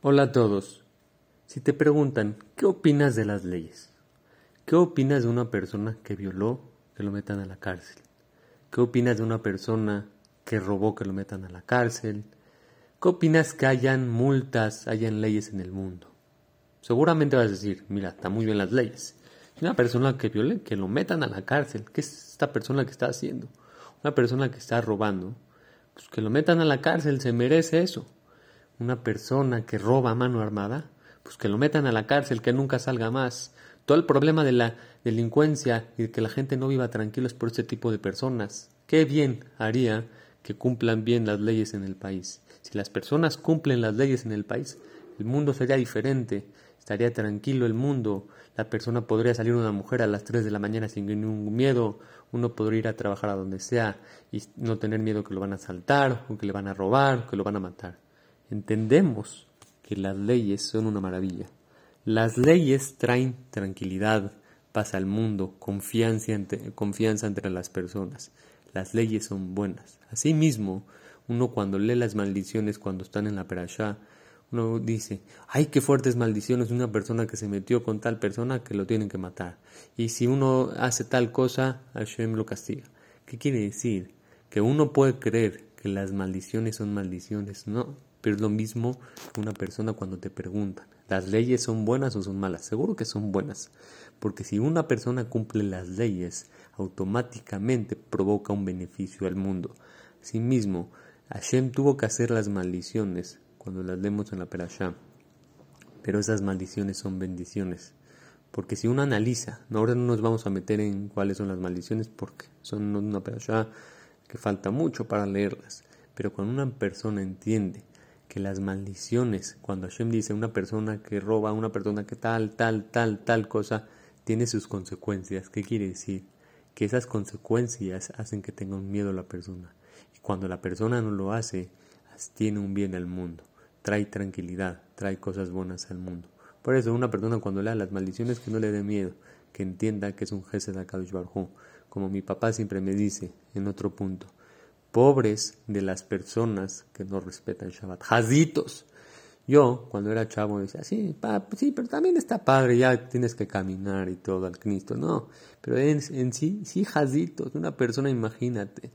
Hola a todos. Si te preguntan, ¿qué opinas de las leyes? ¿Qué opinas de una persona que violó, que lo metan a la cárcel? ¿Qué opinas de una persona que robó, que lo metan a la cárcel? ¿Qué opinas que hayan multas, hayan leyes en el mundo? Seguramente vas a decir, mira, está muy bien las leyes. Una persona que viole, que lo metan a la cárcel. ¿Qué es esta persona que está haciendo? Una persona que está robando, pues que lo metan a la cárcel, se merece eso una persona que roba a mano armada, pues que lo metan a la cárcel, que nunca salga más. Todo el problema de la delincuencia y de que la gente no viva tranquilo es por este tipo de personas. Qué bien haría que cumplan bien las leyes en el país. Si las personas cumplen las leyes en el país, el mundo sería diferente, estaría tranquilo el mundo, la persona podría salir una mujer a las 3 de la mañana sin ningún miedo, uno podría ir a trabajar a donde sea y no tener miedo que lo van a asaltar, o que le van a robar, o que lo van a matar entendemos que las leyes son una maravilla. Las leyes traen tranquilidad, paz al mundo, confianza entre, confianza entre las personas. Las leyes son buenas. Asimismo, uno cuando lee las maldiciones cuando están en la perashá, uno dice, ay, qué fuertes maldiciones, una persona que se metió con tal persona que lo tienen que matar. Y si uno hace tal cosa, Hashem lo castiga. ¿Qué quiere decir? Que uno puede creer que las maldiciones son maldiciones. No, pero es lo mismo que una persona cuando te preguntan, ¿las leyes son buenas o son malas? Seguro que son buenas, porque si una persona cumple las leyes, automáticamente provoca un beneficio al mundo. Asimismo, Hashem tuvo que hacer las maldiciones cuando las leemos en la Perashá, pero esas maldiciones son bendiciones. Porque si uno analiza, ahora no nos vamos a meter en cuáles son las maldiciones porque son una perashá que falta mucho para leerlas. Pero cuando una persona entiende que las maldiciones, cuando Hashem dice una persona que roba, una persona que tal, tal, tal, tal cosa, tiene sus consecuencias. ¿Qué quiere decir? Que esas consecuencias hacen que tenga un miedo la persona. Y cuando la persona no lo hace, tiene un bien al mundo, trae tranquilidad, trae cosas buenas al mundo. Por eso una persona cuando lea las maldiciones que no le dé miedo, que entienda que es un jefe de Akadosh Barjú, como mi papá siempre me dice en otro punto pobres de las personas que no respetan Shabbat. Jazitos. Yo, cuando era chavo, decía, sí, sí, pero también está padre, ya tienes que caminar y todo al Cristo. No, pero en, en sí, sí, jazitos. Una persona, imagínate,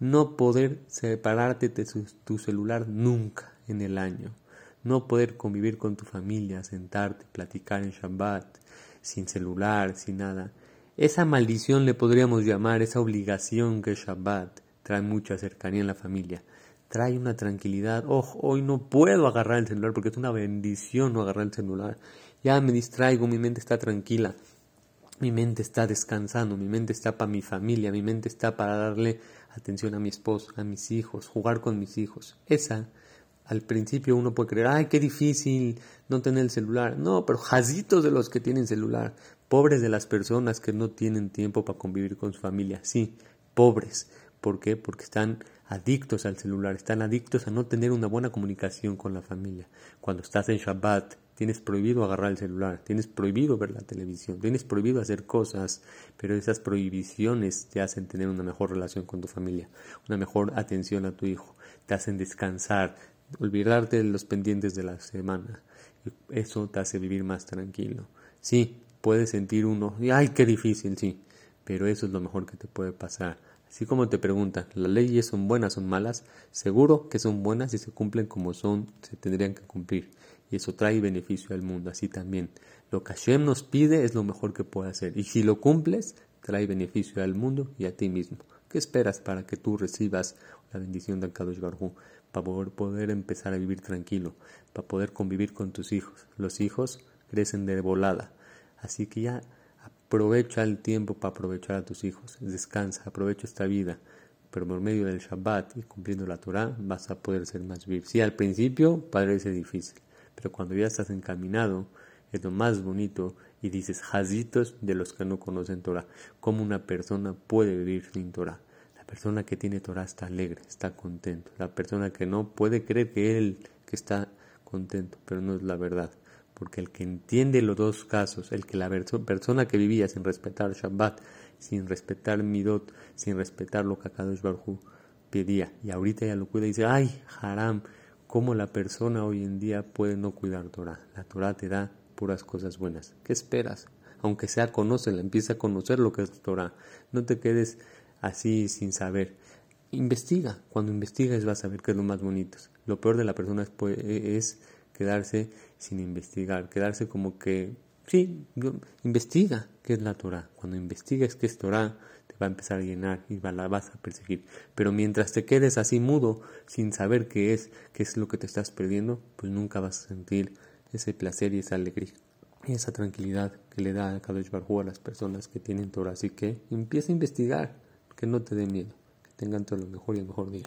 no poder separarte de tu celular nunca en el año. No poder convivir con tu familia, sentarte, platicar en Shabbat, sin celular, sin nada. Esa maldición le podríamos llamar, esa obligación que es Shabbat trae mucha cercanía en la familia, trae una tranquilidad. Oh, hoy no puedo agarrar el celular porque es una bendición no agarrar el celular. Ya me distraigo, mi mente está tranquila, mi mente está descansando, mi mente está para mi familia, mi mente está para darle atención a mi esposo, a mis hijos, jugar con mis hijos. Esa, al principio uno puede creer, ay, qué difícil no tener el celular. No, pero jazitos de los que tienen celular, pobres de las personas que no tienen tiempo para convivir con su familia. Sí, pobres ¿Por qué? Porque están adictos al celular, están adictos a no tener una buena comunicación con la familia. Cuando estás en Shabbat, tienes prohibido agarrar el celular, tienes prohibido ver la televisión, tienes prohibido hacer cosas, pero esas prohibiciones te hacen tener una mejor relación con tu familia, una mejor atención a tu hijo, te hacen descansar, olvidarte de los pendientes de la semana. Eso te hace vivir más tranquilo. Sí, puedes sentir uno, ay, qué difícil, sí, pero eso es lo mejor que te puede pasar Así como te preguntan, ¿las leyes son buenas son malas? Seguro que son buenas y se cumplen como son, se tendrían que cumplir. Y eso trae beneficio al mundo, así también. Lo que Hashem nos pide es lo mejor que puede hacer. Y si lo cumples, trae beneficio al mundo y a ti mismo. ¿Qué esperas para que tú recibas la bendición del Kadosh Baruj Para poder empezar a vivir tranquilo, para poder convivir con tus hijos. Los hijos crecen de volada. Así que ya Aprovecha el tiempo para aprovechar a tus hijos. Descansa, aprovecha esta vida. Pero por medio del Shabbat y cumpliendo la Torah vas a poder ser más vivir. Sí, al principio parece difícil, pero cuando ya estás encaminado es lo más bonito y dices jazitos de los que no conocen Torah. ¿Cómo una persona puede vivir sin Torah? La persona que tiene Torah está alegre, está contento. La persona que no puede creer que él que está contento, pero no es la verdad porque el que entiende los dos casos, el que la persona que vivía sin respetar Shabbat, sin respetar Midot, sin respetar lo que Akadosh Baruj pedía, y ahorita ya lo cuida y dice, ay, haram, cómo la persona hoy en día puede no cuidar Torah. La Torah te da puras cosas buenas. ¿Qué esperas? Aunque sea conócela, empieza a conocer lo que es Torah. No te quedes así sin saber. Investiga. Cuando investigas vas a ver qué es lo más bonito. Lo peor de la persona es quedarse sin investigar, quedarse como que, sí, investiga qué es la Torah. Cuando investigas qué es Torah, te va a empezar a llenar y la vas a perseguir. Pero mientras te quedes así mudo, sin saber qué es, qué es lo que te estás perdiendo, pues nunca vas a sentir ese placer y esa alegría y esa tranquilidad que le da a Kadosh Barhu a las personas que tienen Torah. Así que empieza a investigar, que no te dé miedo, que tengan todo lo mejor y el mejor día.